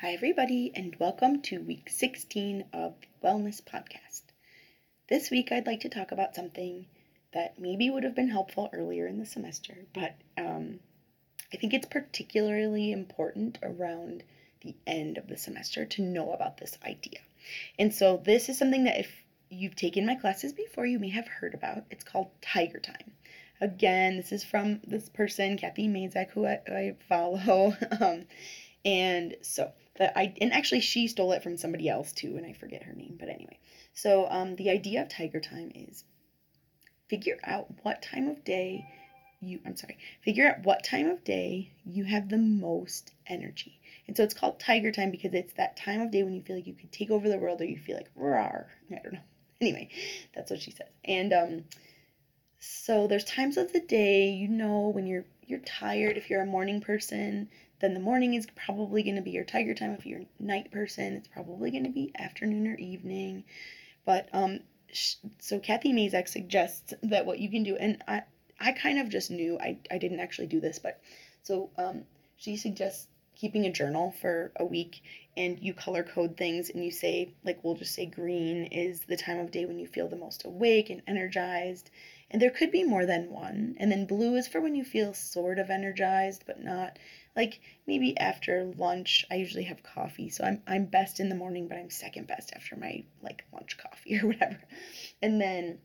Hi, everybody, and welcome to week 16 of Wellness Podcast. This week, I'd like to talk about something that maybe would have been helpful earlier in the semester, but um, I think it's particularly important around the end of the semester to know about this idea. And so, this is something that if you've taken my classes before, you may have heard about. It's called Tiger Time. Again, this is from this person, Cathy Mazak, who I, I follow. um, and so that I and actually she stole it from somebody else too, and I forget her name. But anyway, so um, the idea of Tiger Time is figure out what time of day you I'm sorry, figure out what time of day you have the most energy. And so it's called Tiger Time because it's that time of day when you feel like you could take over the world or you feel like rawr. I don't know. Anyway, that's what she says. And um so there's times of the day, you know, when you're you're tired if you're a morning person, then the morning is probably going to be your tiger time. If you're a night person, it's probably going to be afternoon or evening. But um, so Cathy Mazak suggests that what you can do, and I, I kind of just knew I, I didn't actually do this, but so um, she suggests keeping a journal for a week and you color code things and you say like we'll just say green is the time of day when you feel the most awake and energized and there could be more than one and then blue is for when you feel sort of energized but not like maybe after lunch i usually have coffee so i'm i'm best in the morning but i'm second best after my like lunch coffee or whatever and then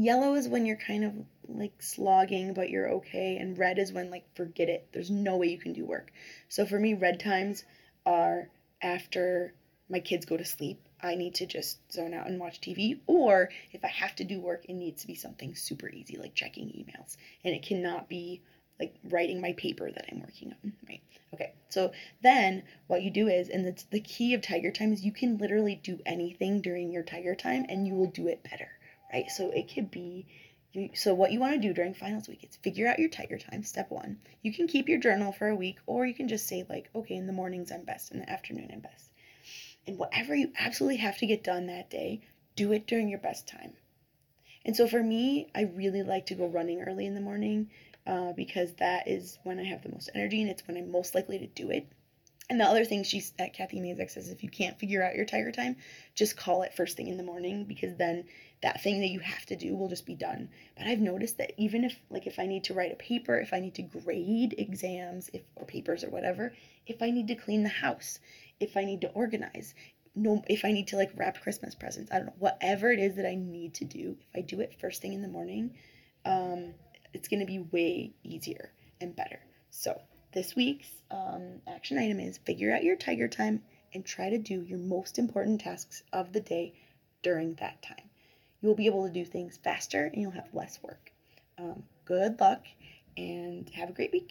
Yellow is when you're kind of like slogging, but you're okay. And red is when, like, forget it. There's no way you can do work. So for me, red times are after my kids go to sleep. I need to just zone out and watch TV. Or if I have to do work, it needs to be something super easy, like checking emails. And it cannot be like writing my paper that I'm working on, right? Okay, so then what you do is, and it's the key of Tiger Time is you can literally do anything during your Tiger Time and you will do it better right? So it could be you, so what you want to do during finals week is figure out your tiger time step one you can keep your journal for a week or you can just say like okay in the mornings i'm best in the afternoon i'm best and whatever you absolutely have to get done that day do it during your best time and so for me i really like to go running early in the morning uh, because that is when i have the most energy and it's when i'm most likely to do it and the other thing she's at Cathy Mazak says if you can't figure out your tiger time, just call it first thing in the morning because then that thing that you have to do will just be done. But I've noticed that even if like if I need to write a paper, if I need to grade exams, if or papers or whatever, if I need to clean the house, if I need to organize, no if I need to like wrap Christmas presents, I don't know, whatever it is that I need to do, if I do it first thing in the morning, um, it's gonna be way easier and better. So this week's um, action item is figure out your tiger time and try to do your most important tasks of the day during that time. You will be able to do things faster and you'll have less work. Um, good luck and have a great week.